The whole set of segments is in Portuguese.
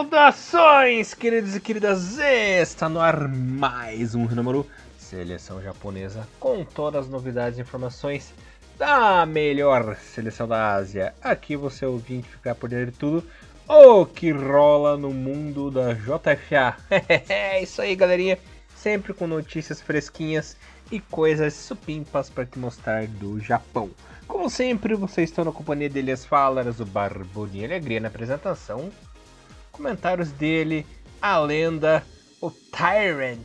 Saudações, queridos e queridas! Está no ar mais um número Seleção Japonesa com todas as novidades e informações da melhor seleção da Ásia. Aqui você ouvinte ficar por dentro de tudo o que rola no mundo da JFA. é isso aí, galerinha. Sempre com notícias fresquinhas e coisas supimpas para te mostrar do Japão. Como sempre, vocês estão na companhia de Elias Falas, o Barboninha Alegria na apresentação comentários dele, a lenda, o Tyrant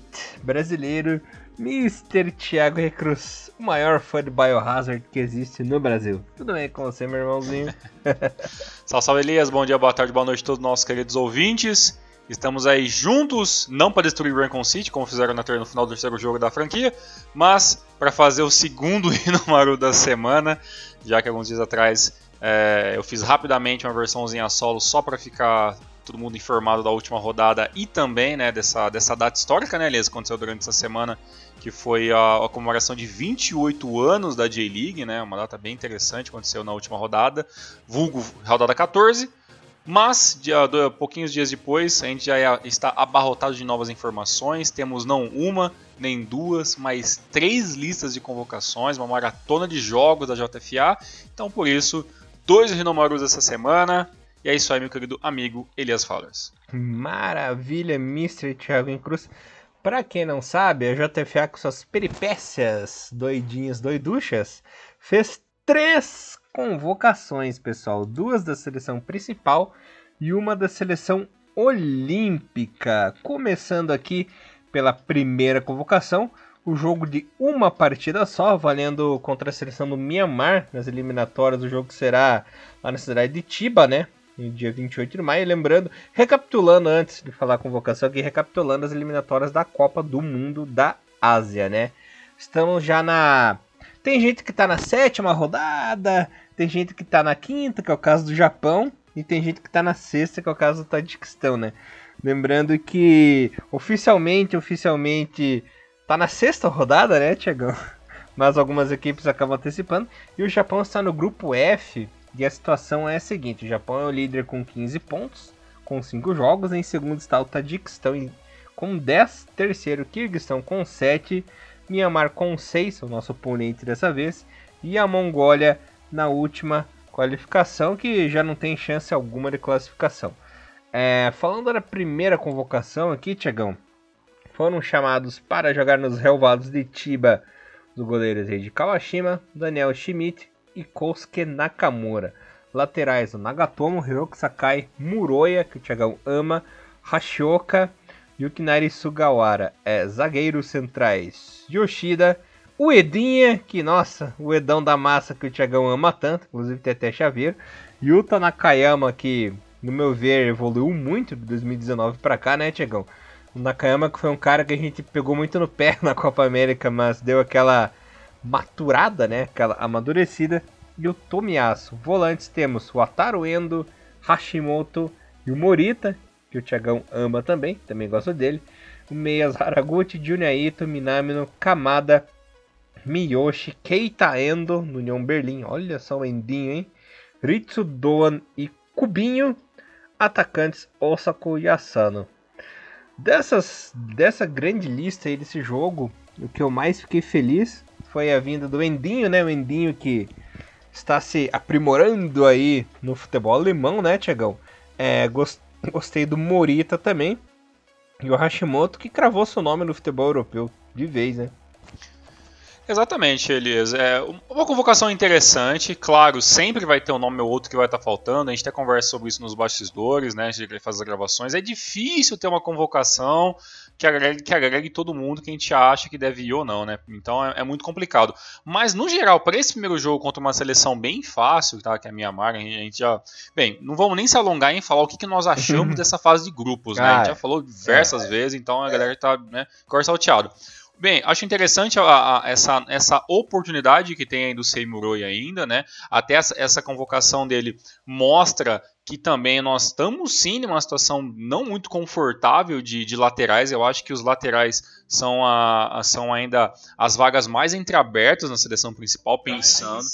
brasileiro, Mr. Thiago Recruz, o maior fã de Biohazard que existe no Brasil. Tudo bem com você, meu irmãozinho? salve, salve Elias, bom dia, boa tarde, boa noite a todos os nossos queridos ouvintes. Estamos aí juntos, não para destruir Rancon City, como fizeram no final do terceiro jogo da franquia, mas para fazer o segundo Inomaru da semana, já que alguns dias atrás é, eu fiz rapidamente uma versãozinha solo só para ficar todo mundo informado da última rodada e também né, dessa, dessa data histórica, né, aliás, aconteceu durante essa semana, que foi a, a comemoração de 28 anos da J-League, né, uma data bem interessante, aconteceu na última rodada, vulgo rodada 14, mas, dia, pouquinhos dias depois, a gente já está abarrotado de novas informações. Temos não uma, nem duas, mas três listas de convocações, uma maratona de jogos da JFA. Então, por isso, dois Rinomarus essa semana. E é isso aí, meu querido amigo Elias Fowlers. Maravilha, Mr. Thiago Cruz. Pra quem não sabe, a JFA com suas peripécias doidinhas, doiduchas, fez três convocações, pessoal. Duas da seleção principal e uma da seleção olímpica. Começando aqui pela primeira convocação, o jogo de uma partida só, valendo contra a seleção do Myanmar nas eliminatórias. O jogo será lá na cidade de Tiba, né? Dia 28 de maio. Lembrando, recapitulando antes de falar a convocação aqui, recapitulando as eliminatórias da Copa do Mundo da Ásia, né? Estamos já na. Tem gente que tá na sétima rodada, tem gente que tá na quinta, que é o caso do Japão, e tem gente que tá na sexta, que é o caso do Tadiquistão, né? Lembrando que oficialmente, oficialmente, tá na sexta rodada, né, Tiagão? Mas algumas equipes acabam antecipando. E o Japão está no grupo F, e a situação é a seguinte: o Japão é o líder com 15 pontos, com 5 jogos. Em segundo está o Tadiquistão com 10. Terceiro, Kirguistão com 7. Myanmar com 6, o nosso oponente dessa vez. E a Mongólia na última qualificação, que já não tem chance alguma de classificação. É, falando da primeira convocação aqui, Tiagão, foram chamados para jogar nos relvados de Tiba do goleiro de Kawashima, Daniel Schmidt, e Kosuke Nakamura. Laterais, o Nagatomo, Hiroki Sakai, Muroya, que o Thiagão ama, Hashioka, Yukinari Sugawara. É, zagueiros centrais, Yoshida, o Edinha, que nossa, o Edão da massa que o Thiagão ama tanto, inclusive até chaveiro. Yuta Nakayama, que no meu ver evoluiu muito de 2019 para cá, né, Thiagão? O Nakayama que foi um cara que a gente pegou muito no pé na Copa América, mas deu aquela maturada, né? Aquela amadurecida. E o Tomiyasu. Volantes temos o Ataru Endo, Hashimoto e o Morita, que o Thiagão ama também, também gosta dele. O Meias Haraguchi, Junya Minamino, Kamada, Miyoshi, Keita Endo, no União Berlim. Olha só o Endinho, hein? Ritsu Doan e Kubinho. Atacantes Osako e Asano. Dessas, dessa grande lista aí desse jogo, o que eu mais fiquei feliz foi a vinda do Endinho, né? O Endinho que está se aprimorando aí no futebol alemão, né, Tiagão? É, gostei do Morita também. E o Hashimoto que cravou seu nome no futebol europeu de vez, né? Exatamente, Elias. É uma convocação interessante. Claro, sempre vai ter um nome ou outro que vai estar faltando. A gente até conversa sobre isso nos bastidores, né? A gente faz as gravações. É difícil ter uma convocação que agregue, que agregue todo mundo que a gente acha que deve ir ou não, né? Então é, é muito complicado. Mas, no geral, para esse primeiro jogo contra uma seleção bem fácil, tá? Que é a Mianmar, a gente já. Bem, não vamos nem se alongar em falar o que, que nós achamos dessa fase de grupos, né? A gente já falou diversas é. vezes, então a galera tá, né? Cor salteado. Bem, acho interessante a, a, essa, essa oportunidade que tem aí do Seimuroi ainda, né? Até essa, essa convocação dele mostra que também nós estamos sim numa situação não muito confortável de, de laterais. Eu acho que os laterais são, a, são ainda as vagas mais entreabertas na seleção principal, pensando.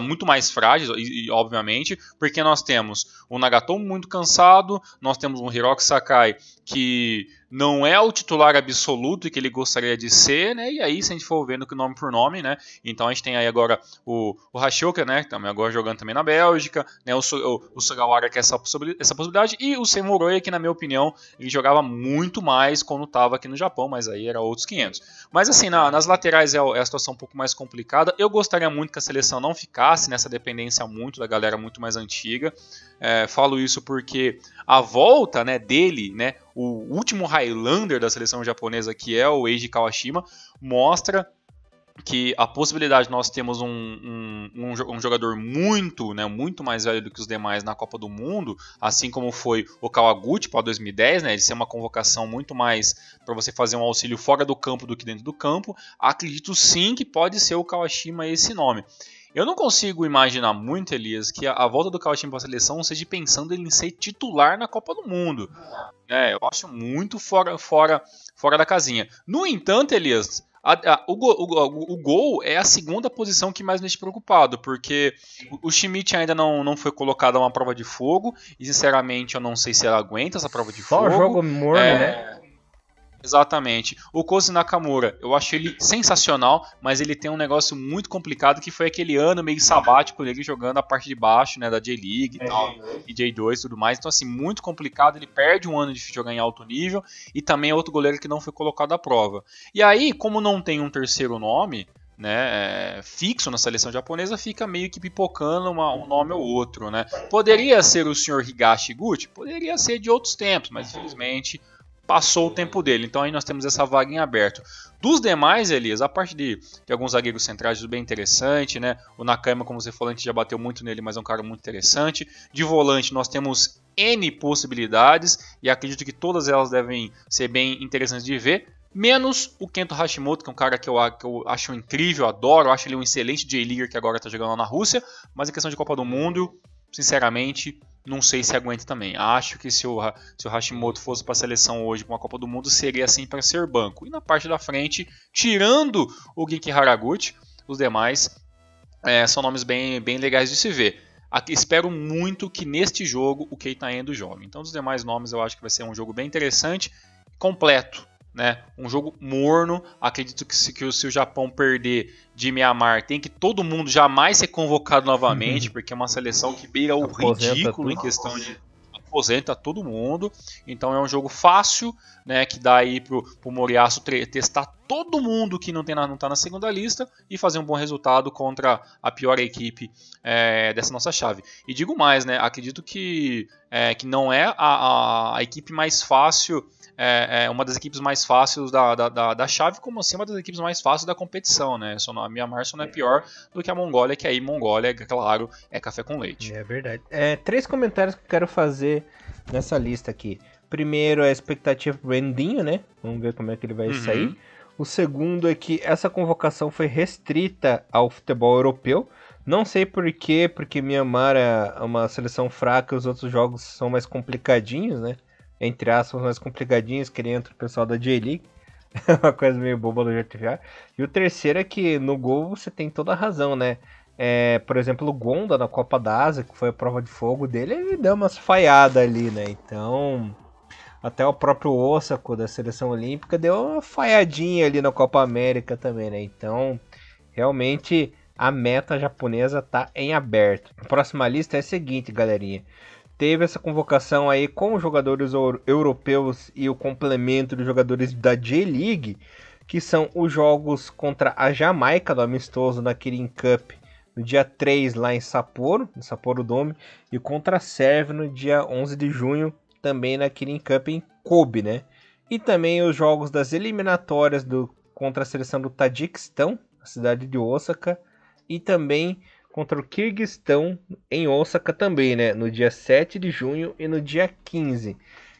muito mais frágeis, e, e, obviamente, porque nós temos o Nagatomo muito cansado, nós temos um Hiroki Sakai que não é o titular absoluto que ele gostaria de ser, né? E aí, se a gente for vendo que nome por nome, né? Então a gente tem aí agora o, o Hashoka, né? Também agora jogando também na Bélgica, né? O, o, o Sugawara que é essa essa possibilidade e o Semoroya que na minha opinião ele jogava muito mais quando estava aqui no Japão, mas aí era outros 500. Mas assim, na, nas laterais é, é a situação um pouco mais complicada. Eu gostaria muito que a seleção não ficasse nessa dependência muito da galera muito mais antiga. É, falo isso porque a volta né, dele, né, o último Highlander da seleção japonesa, que é o Eiji Kawashima, mostra que a possibilidade de nós temos um, um, um, jogador muito, né, muito mais velho do que os demais na Copa do Mundo, assim como foi o Kawaguchi para 2010, né, de ser uma convocação muito mais para você fazer um auxílio fora do campo do que dentro do campo, acredito sim que pode ser o Kawashima esse nome. Eu não consigo imaginar muito, Elias, que a, a volta do Kawashima para a seleção seja pensando em ser titular na Copa do Mundo. É, eu acho muito fora, fora, fora da casinha. No entanto, Elias, a, a, o, o, o, gol é a segunda posição que mais me deixa preocupado, porque o, o Schmidt ainda não, não foi colocado a uma prova de fogo, e sinceramente eu não sei se ela aguenta essa prova de Só fogo. Só jogo morno, é, né? Exatamente. O Kozi Nakamura, eu acho ele sensacional, mas ele tem um negócio muito complicado que foi aquele ano meio sabático dele jogando a parte de baixo, né, da J-League e é, tal, e J2 e tudo mais. Então, assim, muito complicado. Ele perde um ano de jogar em alto nível e também é outro goleiro que não foi colocado à prova. E aí, como não tem um terceiro nome, né, é, fixo na seleção japonesa, fica meio que pipocando uma, um nome ou outro, né? Poderia ser o Sr. Higashi Guchi? Poderia ser de outros tempos, mas infelizmente passou o tempo dele. Então aí nós temos essa vaga em aberto. Dos demais, Elias, a parte de, de alguns zagueiros centrais bem interessante, né? O Nakayama, como você falou, a gente já bateu muito nele, mas é um cara muito interessante. De volante, nós temos N possibilidades e acredito que todas elas devem ser bem interessantes de ver. Menos o Kento Hashimoto, que é um cara que eu, que eu acho incrível, adoro, acho ele um excelente J-Leaguer que agora está jogando lá na Rússia, mas em questão de Copa do Mundo, sinceramente, não sei se aguenta também. Acho que se o, se o Hashimoto fosse para a seleção hoje para uma Copa do Mundo, seria assim para ser banco. E na parte da frente, tirando o Genki Haraguchi, os demais é, são nomes bem, bem legais de se ver. Aqui, espero muito que neste jogo o Keita Endo jogue. Então, dos demais nomes, eu acho que vai ser um jogo bem interessante, completo né? Um jogo morno. Acredito que se, que se o Japão perder de Mianmar, tem que todo mundo jamais ser convocado novamente, uhum. porque é uma seleção que beira o Aposenta ridículo tudo. em questão de aposenta todo mundo. Então é um jogo fácil, né? Que dá aí pro, pro Moriaço testar todo mundo que não, tem na, não na segunda lista e fazer um bom resultado contra a pior equipe é, dessa nossa chave. E digo mais, né? Acredito que, é, que não é a, a, a equipe mais fácil é, é, uma das equipes mais fáceis da, da, da, da, chave, como assim uma das equipes mais fáceis da competição, né? Só a Myanmar só não é pior do que a Mongólia, que aí Mongólia, claro, é café com leite. É verdade. É, três comentários que eu quero fazer nessa lista aqui. Primeiro é a expectativa pro Endinho, né? Vamos ver como é que ele vai uhum. sair. O segundo é que essa convocação foi restrita ao futebol europeu. Não sei por quê, porque Myanmar é uma seleção fraca e os outros jogos são mais complicadinhos, né? entre aspas, mais complicadinhos, que nem entra o pessoal da J-League. uma coisa meio boba do JTVA. E o terceiro é que no gol você tem toda a razão, né? É, por exemplo, o Gonda na Copa da Ásia, que foi a prova de fogo dele, ele deu umas falhadas ali, né? Então, até o próprio Osako da seleção olímpica deu uma falhadinha ali na Copa América também, né? Então, realmente a meta japonesa tá em aberto. A próxima lista é a seguinte, galerinha teve essa convocação aí com os jogadores europeus e o complemento dos jogadores da J-League, que são os jogos contra a Jamaica do amistoso na Kirin Cup no dia 3 lá em Sapporo, no Sapporo Dome, e contra a Sérvia no dia 11 de junho também na Kirin Cup em Kobe, né? E também os jogos das eliminatórias do contra a seleção do Tadiquistão, na cidade de Osaka, e também contra o Kirguistão em Osaka também, né? No dia 7 de junho e no dia 15.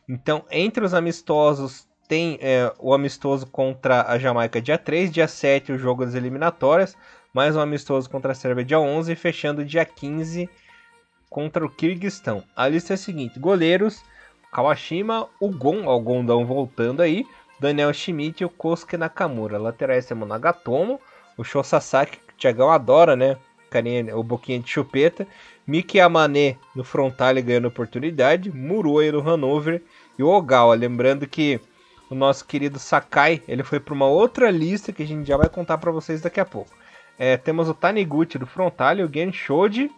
Então, entre os amistosos, tem é, o amistoso contra a Jamaica dia 3, dia 7 o jogo das eliminatórias, mais um amistoso contra a Sérvia dia 11 e fechando dia 15 contra o Kirguistão. A lista é a seguinte: goleiros, Kawashima, o Gon, o Gondão voltando aí, Daniel Schmidt e o Kosuke Nakamura. Laterais temos Nagatomo, o Sho Sasaki, que o Thiagão adora, né? carinha, o boquinha de chupeta. Miki Amane no frontal ganhando oportunidade. Muroya no Hanover. E o Ogawa. Lembrando que o nosso querido Sakai ele foi para uma outra lista que a gente já vai contar para vocês daqui a pouco. É, temos o Taniguchi do frontal, o Gen Shoji,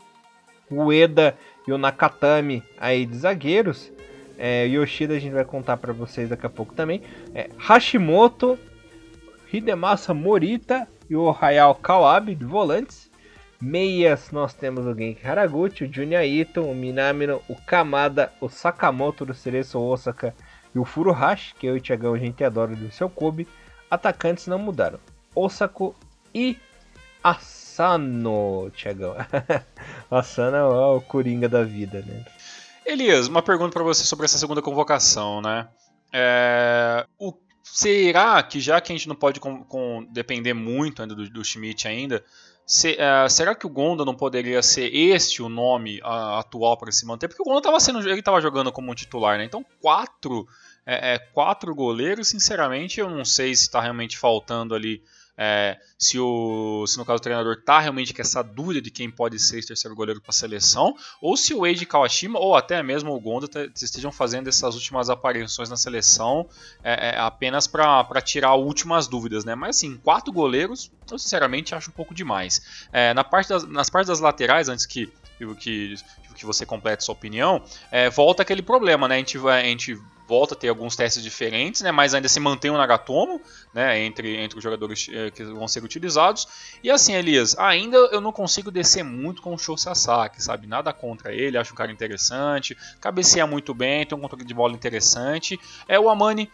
o Eda e o Nakatami aí de zagueiros. É, Yoshida a gente vai contar para vocês daqui a pouco também. É, Hashimoto, Hidemasa Morita e o Hayao Kawabe de volantes. Meias, nós temos o Genki Haraguchi, o Junya Ito, o Minamino, o Kamada, o Sakamoto do Cereço Osaka e o Furuhashi, que eu e o Thiagão a gente adora do seu Kobe. Atacantes não mudaram. Osako e Asano, Thiagão. Asano é o Coringa da vida, né? Elias, uma pergunta para você sobre essa segunda convocação, né? É, o, será que já que a gente não pode com, com, depender muito ainda do, do Schmidt ainda, se, uh, será que o Gonda não poderia ser este o nome uh, atual para se manter? Porque o Gonda estava sendo, ele estava jogando como um titular, né? Então quatro, é, é, quatro goleiros, sinceramente, eu não sei se está realmente faltando ali é, se, o, se no caso o treinador está realmente com essa dúvida de quem pode ser esse terceiro goleiro para a seleção, ou se o Eiji Kawashima ou até mesmo o Gonda estejam fazendo essas últimas aparições na seleção é, é, apenas para tirar últimas dúvidas, né? Mas assim, quatro goleiros, eu sinceramente acho um pouco demais. É, na parte das, nas partes das laterais, antes que, que, que você complete sua opinião, é, volta aquele problema, né? A gente, a gente volta a ter alguns testes diferentes, né, mas ainda se mantém o Nagatomo né, entre, entre os jogadores eh, que vão ser utilizados. E assim, Elias, ainda eu não consigo descer muito com o Show Sasaki, sabe? Nada contra ele, acho um cara interessante, cabeceia muito bem, tem um controle de bola interessante. É o Amani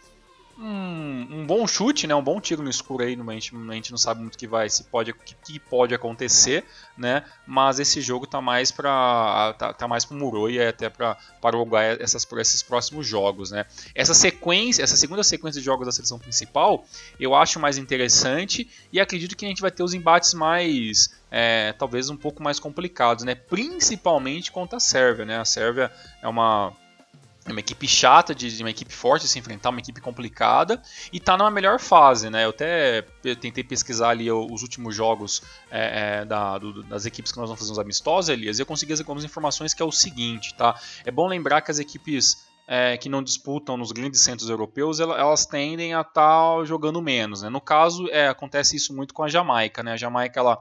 um, um, bom chute, né? Um bom tiro no escuro aí, a gente, a gente não sabe muito que vai, se pode, que, que pode acontecer, né? Mas esse jogo tá mais para tá, tá, mais para Muro e até para para o essas esses próximos jogos, né? Essa sequência, essa segunda sequência de jogos da seleção principal, eu acho mais interessante e acredito que a gente vai ter os embates mais é, talvez um pouco mais complicados, né? Principalmente contra a Sérvia, né? A Sérvia é uma é uma equipe chata, de, de, uma equipe forte de se enfrentar, uma equipe complicada e está numa melhor fase, né? Eu até tentei pesquisar ali os últimos jogos é, é, da, do, das equipes que nós vamos fazer uns amistosos, Elias, e eu consegui algumas informações que é o seguinte, tá? É bom lembrar que as equipes é, que não disputam nos grandes centros europeus, elas tendem a estar tá jogando menos, né? No caso, é, acontece isso muito com a Jamaica, né? A Jamaica, ela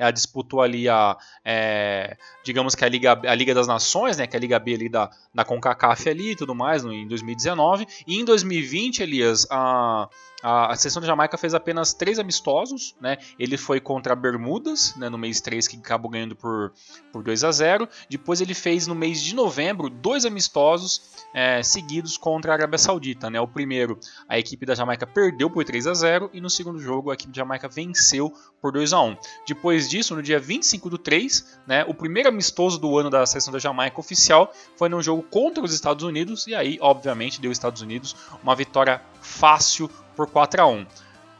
ela disputou ali a, é, digamos que a Liga, a Liga das Nações, né, que é a Liga B ali da, da CONCACAF ali e tudo mais, no, em 2019. E em 2020, Elias, a, a, a seleção da Jamaica fez apenas três amistosos, né? Ele foi contra Bermudas, né, no mês 3, que acabou ganhando por, por 2 a 0 Depois ele fez no mês de novembro dois amistosos é, seguidos contra a Arábia Saudita. Né? O primeiro, a equipe da Jamaica perdeu por 3 a 0 e no segundo jogo a equipe da Jamaica venceu por 2 a 1 Depois disso, no dia 25 do 3, né, o primeiro amistoso do ano da seleção da Jamaica oficial foi num jogo contra os Estados Unidos e aí, obviamente, deu Estados Unidos uma vitória fácil por 4 a 1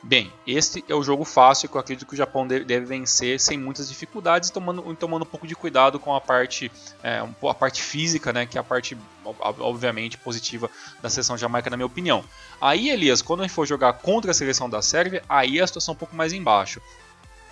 Bem, este é o jogo fácil que eu acredito que o Japão deve vencer sem muitas dificuldades, tomando, tomando um pouco de cuidado com a parte, é, a parte física, né, que é a parte, obviamente, positiva da seleção Jamaica, na minha opinião. Aí, Elias, quando a gente for jogar contra a seleção da Sérvia, aí a situação é um pouco mais embaixo.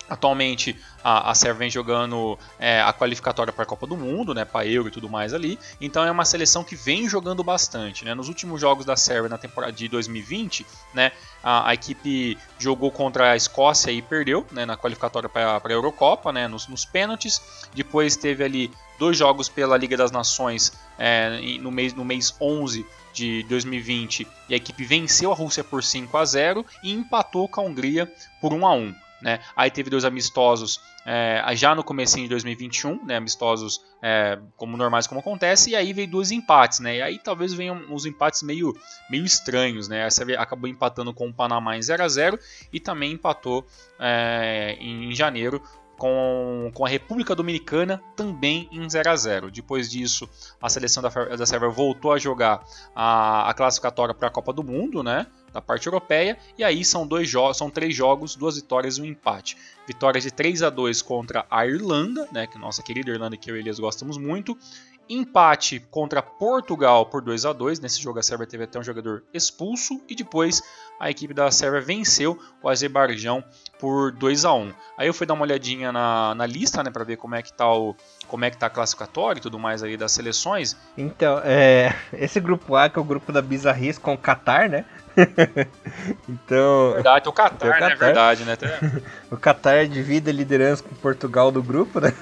Atualmente a, a Sérvia vem jogando é, a qualificatória para a Copa do Mundo, né, para Euro e tudo mais ali. Então é uma seleção que vem jogando bastante. Né? Nos últimos jogos da Sérvia na temporada de 2020, né, a, a equipe jogou contra a Escócia e perdeu né, na qualificatória para a Eurocopa, né, nos, nos pênaltis. Depois teve ali dois jogos pela Liga das Nações é, no, mês, no mês 11 de 2020 e a equipe venceu a Rússia por 5 a 0 e empatou com a Hungria por 1 a 1. Né? Aí teve dois amistosos é, já no começo de 2021, né? amistosos é, como normais como acontece, e aí veio dois empates, né? E aí talvez venham uns empates meio, meio estranhos, né? Essa acabou empatando com o Panamá em 0 a 0 e também empatou é, em janeiro com, com a República Dominicana também em 0 a 0 Depois disso, a seleção da, da Sérvia voltou a jogar a, a classificatória para a Copa do Mundo, né? Da parte europeia, e aí são dois são três jogos, duas vitórias e um empate. Vitórias de 3 a 2 contra a Irlanda, né? Que nossa querida Irlanda que eu e Elias gostamos muito, empate contra Portugal por 2 a 2 Nesse jogo a Sérvia teve até um jogador expulso e depois a equipe da Sérvia venceu o Azerbaijão por 2 a 1 Aí eu fui dar uma olhadinha na, na lista né, para ver como é que tá o como é que tá a classificatória e tudo mais aí das seleções. Então, é, esse grupo A que é o grupo da Bizarrice com o Qatar, né? então. Verdade, o Qatar, né? Verdade, né? o Qatar divide a liderança com Portugal do grupo, né?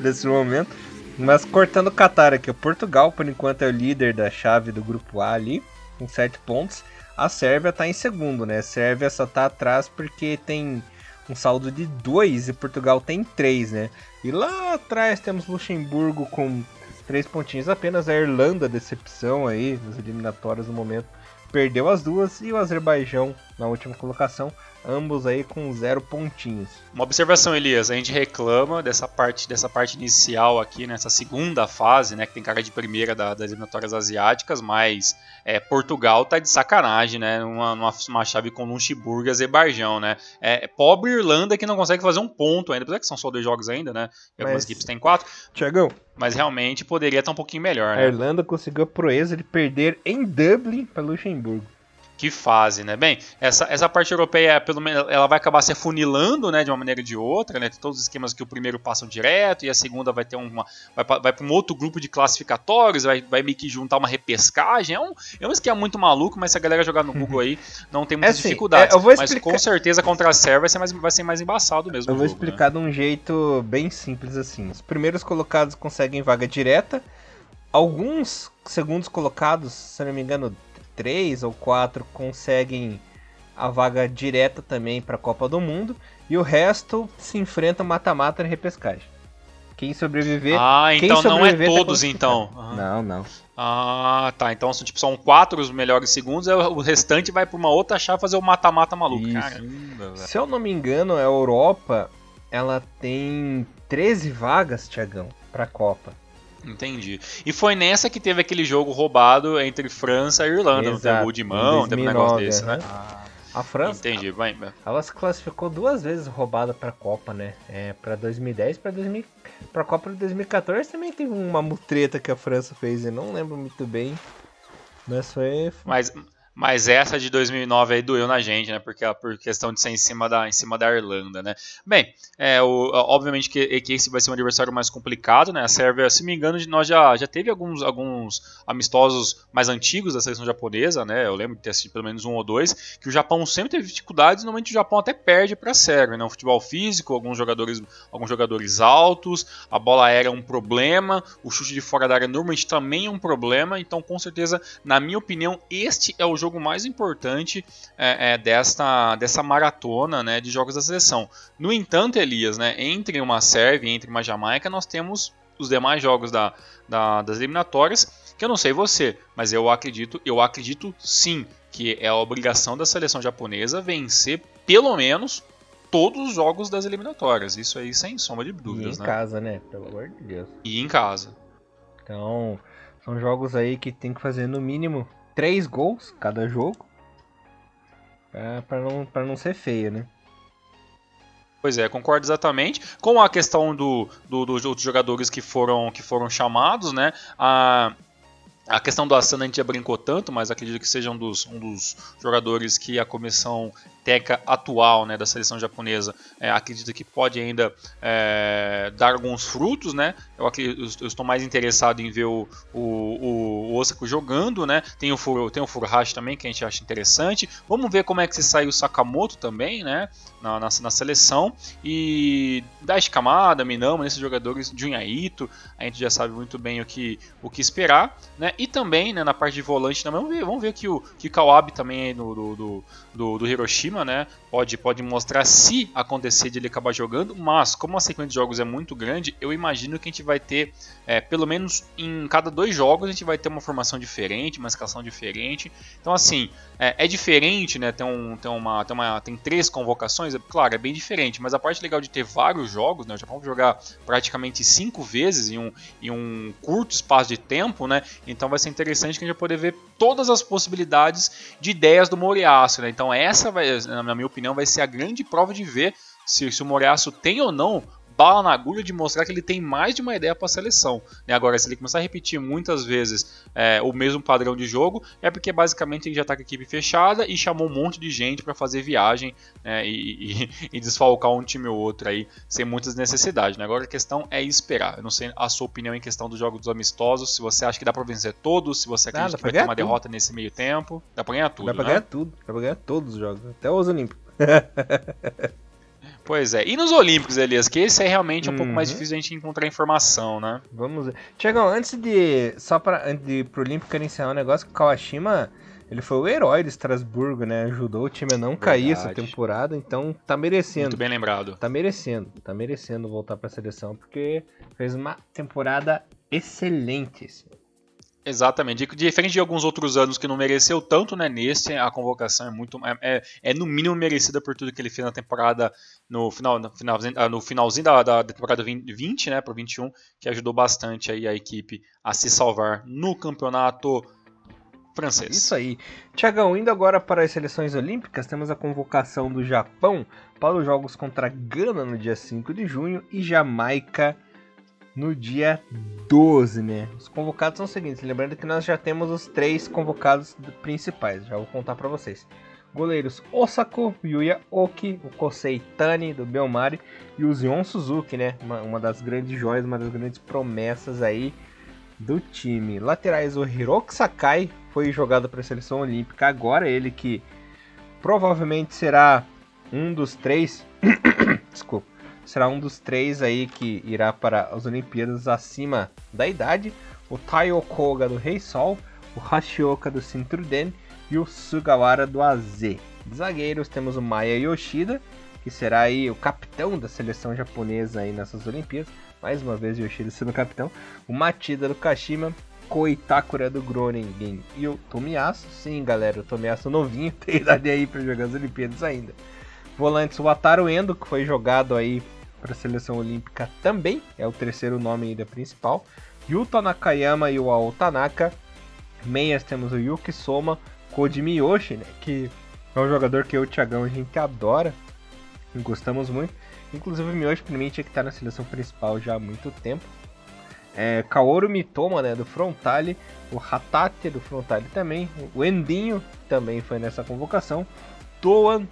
Nesse momento. Mas cortando o Qatar aqui, o Portugal, por enquanto, é o líder da chave do grupo A ali, com 7 pontos. A Sérvia está em segundo, né? A Sérvia só está atrás porque tem um saldo de 2 e Portugal tem 3, né? E lá atrás temos Luxemburgo com 3 pontinhos apenas. A Irlanda, decepção aí nas eliminatórias no momento, perdeu as duas. E o Azerbaijão na última colocação ambos aí com zero pontinhos. Uma observação, Elias, a gente reclama dessa parte, dessa parte inicial aqui, nessa segunda fase, né, que tem cara de primeira da, das eliminatórias asiáticas, mas é, Portugal tá de sacanagem, né, numa, numa, chave com Luxemburgo e Azerbaijão, né, é, é, pobre Irlanda que não consegue fazer um ponto ainda, apesar que são só dois jogos ainda, né, e algumas mas... equipes têm quatro. Tiagão. Mas realmente poderia estar um pouquinho melhor, né. A Irlanda conseguiu a proeza de perder em Dublin para Luxemburgo que fase, né? Bem, essa, essa parte europeia, pelo menos, ela vai acabar se afunilando, né, de uma maneira ou de outra, né? Tem todos os esquemas que o primeiro passam direto e a segunda vai ter uma vai, vai para um outro grupo de classificatórios, vai, vai meio que juntar uma repescagem. É um, é um esquema muito maluco, mas se a galera jogar no Google aí, não tem muita é assim, dificuldade. É, explicar... Mas com certeza contra a Sérvia vai ser mais, vai ser mais embaçado mesmo. Eu vou jogo, explicar né? de um jeito bem simples assim. Os primeiros colocados conseguem vaga direta. Alguns segundos colocados, se não me engano, três ou quatro conseguem a vaga direta também para a Copa do Mundo e o resto se enfrenta mata-mata na repescagem. Quem sobreviver. Ah, então não é todos, então. Não, não. Ah, tá. Então são, tipo, são quatro os melhores segundos, o restante vai para uma outra chave fazer o mata-mata maluco. Caramba, Se eu não me engano, a Europa ela tem 13 vagas, Tiagão, para a Copa. Entendi. E foi nessa que teve aquele jogo roubado entre França e Irlanda, Exato. não teve de mão, teve um negócio desse, né? A França. Entendi, vai. Ela se classificou duas vezes roubada para a Copa, né? É, para 2010 para 2000, para a Copa de 2014 também teve uma mutreta que a França fez, eu não lembro muito bem. Mas foi. Mas mas essa de 2009 aí doeu na gente, né? Porque por questão de ser em cima da, em cima da Irlanda, né? Bem, é, o, obviamente que, que, esse vai ser um adversário mais complicado, né? A Sérvia, se me engano, nós já, já teve alguns, alguns amistosos mais antigos da seleção japonesa, né? Eu lembro de ter assistido pelo menos um ou dois, que o Japão sempre teve dificuldades, normalmente o Japão até perde para a Sérvia, né? O futebol físico, alguns jogadores, alguns jogadores altos, a bola aérea é um problema, o chute de fora da área normalmente também é um problema, então com certeza, na minha opinião, este é o jogo jogo mais importante é, é, desta, dessa maratona né, de jogos da seleção. No entanto, Elias, né, entre uma Sérvia e entre uma Jamaica, nós temos os demais jogos da, da, das eliminatórias, que eu não sei você, mas eu acredito, eu acredito sim que é a obrigação da seleção japonesa vencer pelo menos todos os jogos das eliminatórias. Isso aí sem sombra de dúvidas. E em né? casa, né? Pelo amor de Deus. E em casa. Então, são jogos aí que tem que fazer no mínimo três gols cada jogo. É, para não, pra não ser feio, né? Pois é, concordo exatamente. Com a questão do, do, dos outros jogadores que foram, que foram chamados, né? A, a questão do Asana a gente já brincou tanto, mas acredito que seja um dos, um dos jogadores que a comissão técnica atual né, da seleção japonesa é, acredita que pode ainda é, dar alguns frutos, né? Eu, acredito, eu, estou mais interessado em ver o, o, o, o Osaka jogando, né? Tem o, tem o Furuhashi também, que a gente acha interessante. Vamos ver como é que se sai o Sakamoto também, né? Na, na, na seleção. E Daichi Kamada, Minama, esses jogadores, Junyaito, a gente já sabe muito bem o que, o que esperar, né? E também, né, na parte de volante também, vamos ver, vamos ver que o que Kawabi também do, do, do, do Hiroshima né? Pode, pode mostrar se acontecer de ele acabar jogando, mas como a sequência de jogos é muito grande, eu imagino que a gente vai ter, é, pelo menos em cada dois jogos, a gente vai ter uma formação diferente, uma escalação diferente. Então, assim, é, é diferente, né? Tem, um, tem, uma, tem, uma, tem três convocações, é, claro, é bem diferente, mas a parte legal de ter vários jogos, né? Já vamos jogar praticamente cinco vezes em um, em um curto espaço de tempo, né? Então vai ser interessante que a gente vai poder ver todas as possibilidades de ideias do Moriaço, né? Então essa vai, na minha opinião, vai ser a grande prova de ver se, se o Moriaço tem ou não bala na agulha de mostrar que ele tem mais de uma ideia para a seleção. Né? Agora, se ele começar a repetir muitas vezes é, o mesmo padrão de jogo, é porque basicamente ele já está com a equipe fechada e chamou um monte de gente para fazer viagem né? e, e, e, desfalcar um time ou outro aí sem muitas necessidades. Né? Agora a questão é esperar. Eu não sei a sua opinião em questão dos jogos dos amistosos, se você acha que dá para vencer todos, se você acredita ah, que vai ter uma tudo. derrota nesse meio tempo. Dá para ganhar tudo. Dá para né? ganhar tudo. Dá para ganhar todos os jogos, até os Olímpicos. Pois é. E nos Olímpicos, Elias, que esse é realmente um uhum. pouco mais uhum. difícil a gente encontrar informação, né? Vamos ver. Tiagão, antes de. Só para antes de ir pro Olímpico, quero encerrar um negócio que o Kawashima. Ele foi o herói do Estrasburgo, né? Ajudou o time a não Verdade. cair essa temporada, então tá merecendo. Muito bem lembrado. Tá merecendo, tá merecendo voltar pra seleção, porque fez uma temporada excelente. Assim. Exatamente. Diferente de alguns outros anos que não mereceu tanto, né? Nesse, a convocação é muito. É, é, é no mínimo merecida por tudo que ele fez na temporada. No, final, no, finalzinho, ah, no finalzinho da, da temporada 20, né? Para 21, que ajudou bastante aí a equipe a se salvar no campeonato francês. Isso aí. Tiagão, indo agora para as seleções olímpicas, temos a convocação do Japão para os Jogos contra Gana no dia 5 de junho e Jamaica no dia 12, né? Os convocados são os seguintes, lembrando que nós já temos os três convocados principais, já vou contar para vocês. Goleiros Osako, Yuya Oki, o Kosei Tani do Belmari e o Zion Suzuki, né? Uma, uma, das grandes joias, uma das grandes promessas aí do time. Laterais o Hiroki Sakai foi jogado para a seleção olímpica agora, ele que provavelmente será um dos três, desculpa, será um dos três aí que irá para as Olimpíadas acima da idade. O Taiyo Koga do Rei Sol, o Hashioka do Cintruden e o Sugawara do AZ. De zagueiros temos o Maya Yoshida, que será aí o capitão da seleção japonesa aí nessas Olimpíadas. Mais uma vez Yoshida sendo capitão. O Matida do Kashima, Koitakura do Groningen e o Tomiyasu. Sim, galera, o Tomiyasu novinho, tem idade aí para jogar as Olimpíadas ainda. Volantes, o Ataru Endo, que foi jogado aí para a seleção olímpica também, é o terceiro nome ainda principal. Yuta Nakayama e o Ao Tanaka. Meias temos o Yuki Soma, Koji Miyoshi, né, que é um jogador que eu e o Thiagão a gente adora, gostamos muito. Inclusive o Miyoshi para mim tinha que estar na seleção principal já há muito tempo. É, Kaoru Mitoma, né, do Frontale, o Hatate do Frontale também, o Endinho também foi nessa convocação, Toan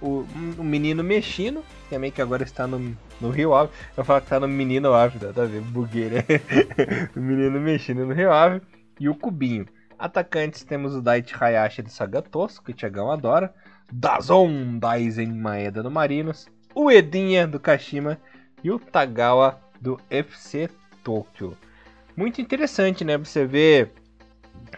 o, um menino mexino, também que agora está no, no Rio Ave. Eu falo que está no menino Ave, tá vendo? Buguei, né? o menino mexino no Rio Ave. E o Cubinho. Atacantes temos o Daichi Hayashi do Sagatoso, que o Tiagão adora. Dazon Daisen Maeda do Marinos. O Edinha do Kashima. E o Tagawa do FC Tokyo. Muito interessante, né? Você ver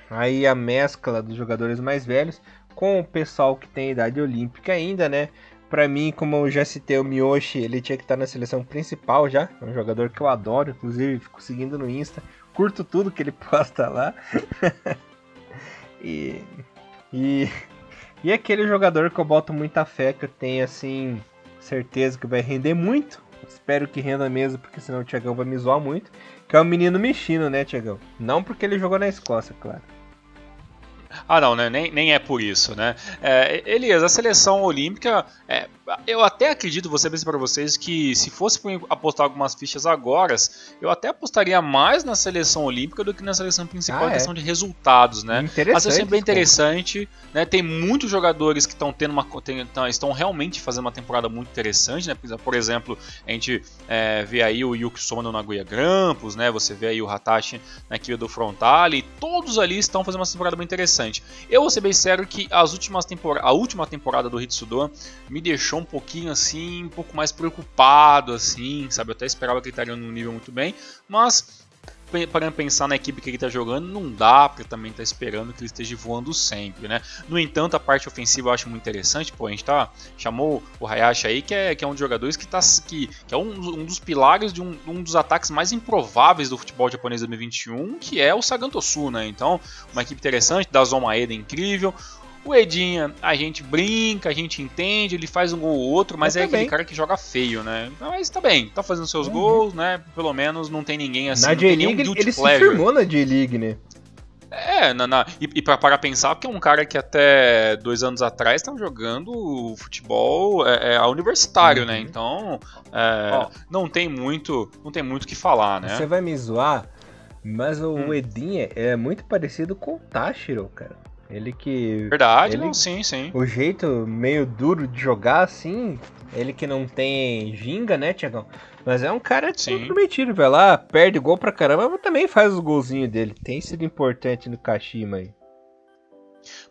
aí a mescla dos jogadores mais velhos com o pessoal que tem idade olímpica ainda, né? Para mim, como eu já citei o Miyoshi, ele tinha que estar na seleção principal já. É um jogador que eu adoro, inclusive fico seguindo no Insta. Curto tudo que ele posta lá. e, e, e é aquele jogador que eu boto muita fé, que eu tenho assim, certeza que vai render muito. Espero que renda mesmo, porque senão o Thiagão vai me zoar muito. Que é o menino mexino, né, Thiagão? Não porque ele jogou na Escócia, claro. Ah, não, né? nem, nem é por isso, né? É, Elias, a seleção olímpica, é, eu até acredito, ser bem para vocês, que se fosse apostar algumas fichas agora, eu até apostaria mais na seleção olímpica do que na seleção principal ah, em questão é? de resultados, né? Seleção é bem interessante, né? Tem muitos jogadores que estão tendo uma. Tem, estão realmente fazendo uma temporada muito interessante, né? Por exemplo, a gente é, vê aí o Yuki Soma no Nagoya Grampus, né? Você vê aí o Hatashi na equipe do Frontale, todos ali estão fazendo uma temporada muito interessante. Eu vou ser bem sério que as últimas tempor a última temporada do Hitsudo me deixou um pouquinho assim, um pouco mais preocupado, assim, sabe? Eu até esperava que ele estaria num nível muito bem, mas para pensar na equipe que ele está jogando, não dá para também estar tá esperando que ele esteja voando sempre, né? No entanto, a parte ofensiva eu acho muito interessante. Pô, a gente tá, chamou o Hayashi aí, que é, que é um dos jogadores que, tá, que, que é um, um dos pilares de um, um, dos ataques mais improváveis do futebol japonês 2021, que é o Sagantosu, né? Então, uma equipe interessante, da Zoma Maeda incrível. O Edinha, a gente brinca, a gente entende, ele faz um gol ou outro, mas é aquele cara que joga feio, né? Mas tá bem, tá fazendo seus uhum. gols, né? Pelo menos não tem ninguém assim. Na J-League ele, ele se firmou na J-League, né? É, na, na e, e para parar pensar que é um cara que até dois anos atrás estava jogando futebol é, é, universitário, né? uhum. né? Então é, não tem muito, não tem muito o que falar, né? Você vai me zoar, mas o hum. Edinha é muito parecido com o Tashiro, cara. Ele que. Verdade, ele, não, sim, sim. O jeito meio duro de jogar, assim. Ele que não tem ginga, né, Tiagão? Mas é um cara comprometido, vai lá, perde gol pra caramba, mas também faz os golzinhos dele. Tem sido importante no Kashima aí.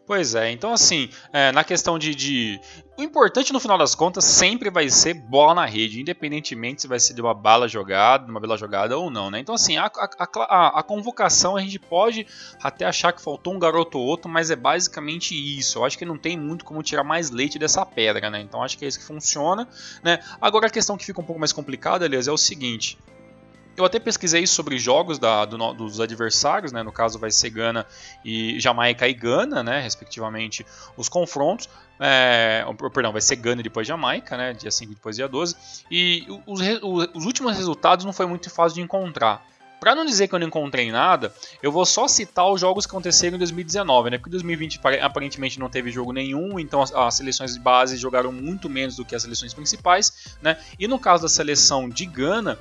Pois é, então assim, é, na questão de, de, O importante no final das contas sempre vai ser bola na rede, independentemente se vai ser de uma bala jogada, de uma bela jogada ou não, né? Então assim, a, a, a, a, convocação a gente pode até achar que faltou um garoto ou outro, mas é basicamente isso. Eu acho que não tem muito como tirar mais leite dessa pedra, né? Então acho que é isso que funciona, né? Agora a questão que fica um pouco mais complicada, aliás, é o seguinte. Eu até pesquisei sobre jogos da, do, dos adversários, né? no caso vai ser Gana e Jamaica e Gana, né? respectivamente, os confrontos. É, perdão, vai ser Gana e depois Jamaica, né? dia 5 e depois dia 12. E os, os últimos resultados não foi muito fácil de encontrar. Para não dizer que eu não encontrei nada, eu vou só citar os jogos que aconteceram em 2019, né? Porque 2020 aparentemente não teve jogo nenhum, então as, as, seleções de base jogaram muito menos do que as seleções principais, né? E no caso da seleção de Gana,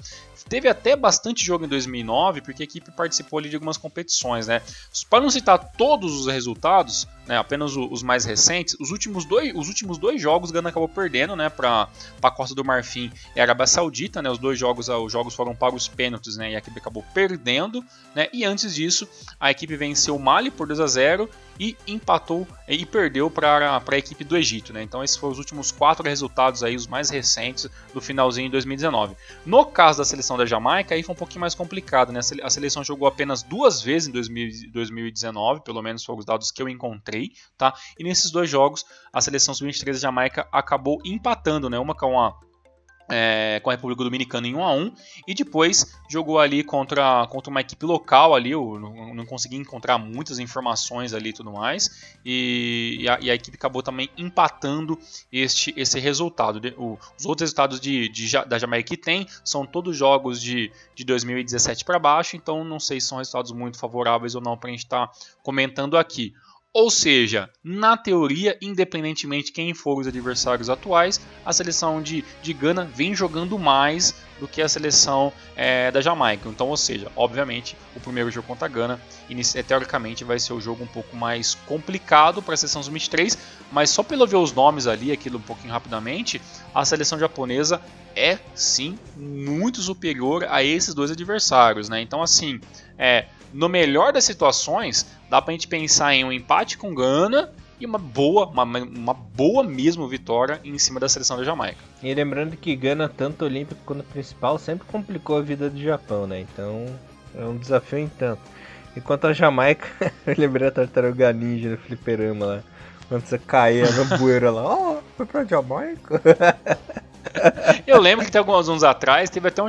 Teve até bastante jogo em 2009, porque a equipe participou ali de algumas competições, né? Para não citar todos os resultados, né, apenas os mais recentes, os últimos dois, os últimos dois jogos Gana acabou perdendo, né, para a Costa do Marfim e a Arábia Saudita, né? Os dois jogos, os jogos foram para os pênaltis, né? E a equipe acabou perdendo, né? E antes disso, a equipe venceu o Mali por 2 a 0 e empatou e perdeu para a equipe do Egito. Né? Então esses foram os últimos quatro resultados aí, os mais recentes do finalzinho de 2019. No caso da seleção da Jamaica, aí foi um pouquinho mais complicado. Né? A seleção jogou apenas duas vezes em 2019, pelo menos foram os dados que eu encontrei. Tá? E nesses dois jogos, a seleção sub-23 da Jamaica acabou empatando, né? uma com a é, com a República Dominicana em 1 a 1 e depois jogou ali contra, contra uma equipe local ali, eu não, não consegui encontrar muitas informações ali e tudo mais, e, e, a, e, a, equipe acabou também empatando este, esse resultado. O, os outros resultados de, de, da Jamaica que tem são todos jogos de, de 2017 para baixo, então não sei se são resultados muito favoráveis ou não para a gente estar tá comentando aqui. Ou seja, na teoria, independentemente de quem for os adversários atuais, a seleção de, de Gana vem jogando mais do que a seleção é, da Jamaica. Então, ou seja, obviamente, o primeiro jogo contra a Gana, é, teoricamente, vai ser o jogo um pouco mais complicado para a seleção sub-23, mas só pelo ver os nomes ali, aquilo um pouquinho rapidamente, a seleção japonesa é sim muito superior a esses dois adversários, né? Então, assim, é, no melhor das situações, dá pra gente pensar em um empate com Gana e uma boa, uma, uma boa mesmo vitória em cima da seleção da Jamaica. E lembrando que Gana, tanto olímpico quanto principal, sempre complicou a vida do Japão, né? Então é um desafio em tanto. Enquanto a Jamaica, eu lembrei a tartaruga ninja no fliperama lá. Quando você caía na bueira lá, ó, oh, foi pra Jamaica. Eu lembro que tem alguns anos atrás teve até um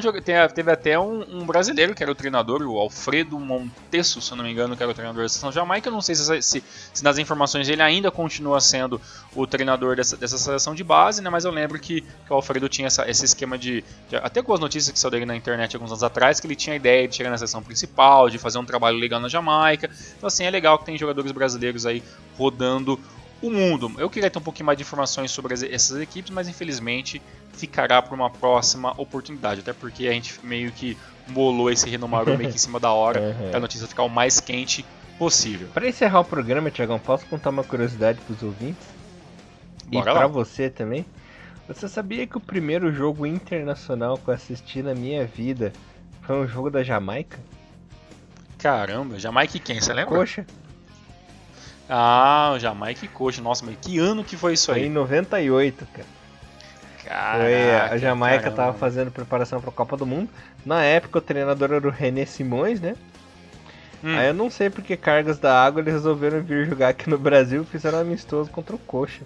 teve até um, um, brasileiro que era o treinador, o Alfredo Montesso, se não me engano, que era o treinador da seleção Jamaica. Eu não sei se, se, se, nas informações ele ainda continua sendo o treinador dessa, dessa seleção de base, né? Mas eu lembro que, que o Alfredo tinha essa, esse esquema de, de, Até com as notícias que saíram na internet alguns anos atrás, que ele tinha a ideia de chegar na seleção principal, de fazer um trabalho legal na Jamaica. Então, assim, é legal que tem jogadores brasileiros aí rodando o mundo. Eu queria ter um pouquinho mais de informações sobre essas equipes, mas infelizmente ficará para uma próxima oportunidade. Até porque a gente meio que bolou esse renomaru meio que em cima da hora uhum. para a notícia ficar o mais quente possível. Para encerrar o programa, Tiagão, posso contar uma curiosidade para os ouvintes? Bora e para você também? Você sabia que o primeiro jogo internacional que eu assisti na minha vida foi um jogo da Jamaica? Caramba, Jamaica e quem? Você lembra? Coxa. Ah, o Jamaica e Coxa. Nossa, mas que ano que foi isso aí? Foi em 98, cara. Caraca, foi, a Jamaica caramba. tava fazendo preparação para a Copa do Mundo. Na época o treinador era o René Simões, né? Hum. Aí eu não sei porque cargas da água eles resolveram vir jogar aqui no Brasil e fizeram um amistoso contra o Coxa.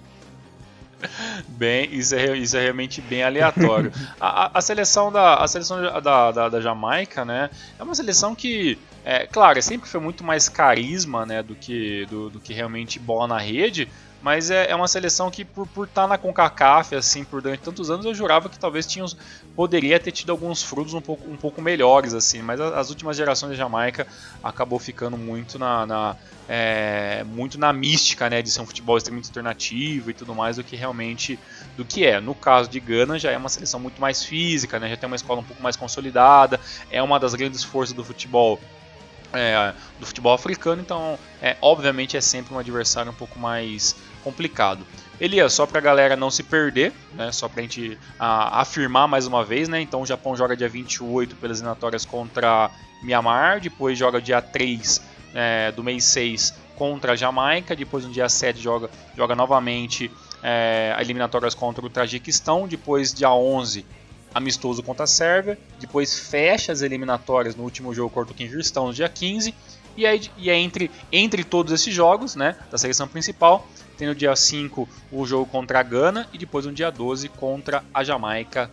Bem, isso é, isso é realmente bem aleatório. a, a, a, seleção, da, a seleção da, da, da, Jamaica, né, é uma seleção que, é, claro, sempre foi muito mais carisma, né, do que, do, do que realmente bola na rede, mas é, é uma seleção que por estar tá na CONCACAF, assim, por durante tantos anos, eu jurava que talvez tinha, poderia ter tido alguns frutos um pouco, um pouco melhores, assim, mas as últimas gerações da Jamaica acabou ficando muito na, na é, muito na mística, né, de ser um futebol extremamente alternativo e tudo mais do que realmente do que é. No caso de Gana já é uma seleção muito mais física, né, já tem uma escola um pouco mais consolidada, é uma das grandes forças do futebol é, do futebol africano, então é, obviamente é sempre um adversário um pouco mais complicado. Elias, só para a galera não se perder, né, só para a gente a, afirmar mais uma vez, né, então o Japão joga dia 28 pelas eliminatórias contra Myanmar, depois joga dia 3 é, do mês 6 contra a Jamaica, depois no dia 7 joga, joga novamente é, eliminatórias contra o Tajiquistão, depois dia 11 amistoso contra a Sérvia, depois fecha as eliminatórias no último jogo contra o Kirguistão no dia 15, e, aí, e é entre, entre todos esses jogos né, da seleção principal, tem no dia 5 o jogo contra a Gana e depois no dia 12 contra a Jamaica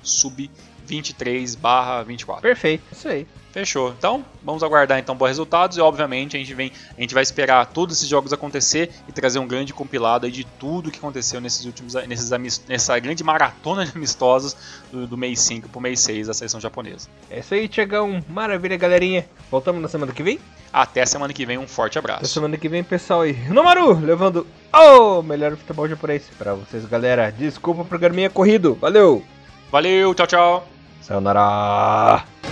sub-23/24. Perfeito, isso aí. Fechou. Então, vamos aguardar então bons resultados e obviamente a gente vem, a gente vai esperar todos esses jogos acontecer e trazer um grande compilado de tudo que aconteceu nesses últimos nesses nessa grande maratona de amistosos do, do mês 5 pro mês 6 da seleção japonesa. É isso aí, Tiagão. Maravilha, galerinha. Voltamos na semana que vem? Até semana que vem, um forte abraço. Até semana que vem, pessoal aí. Nomaru, levando o melhor futebol japonês para vocês, galera. Desculpa o programinha corrido. Valeu! Valeu, tchau, tchau. さよなら。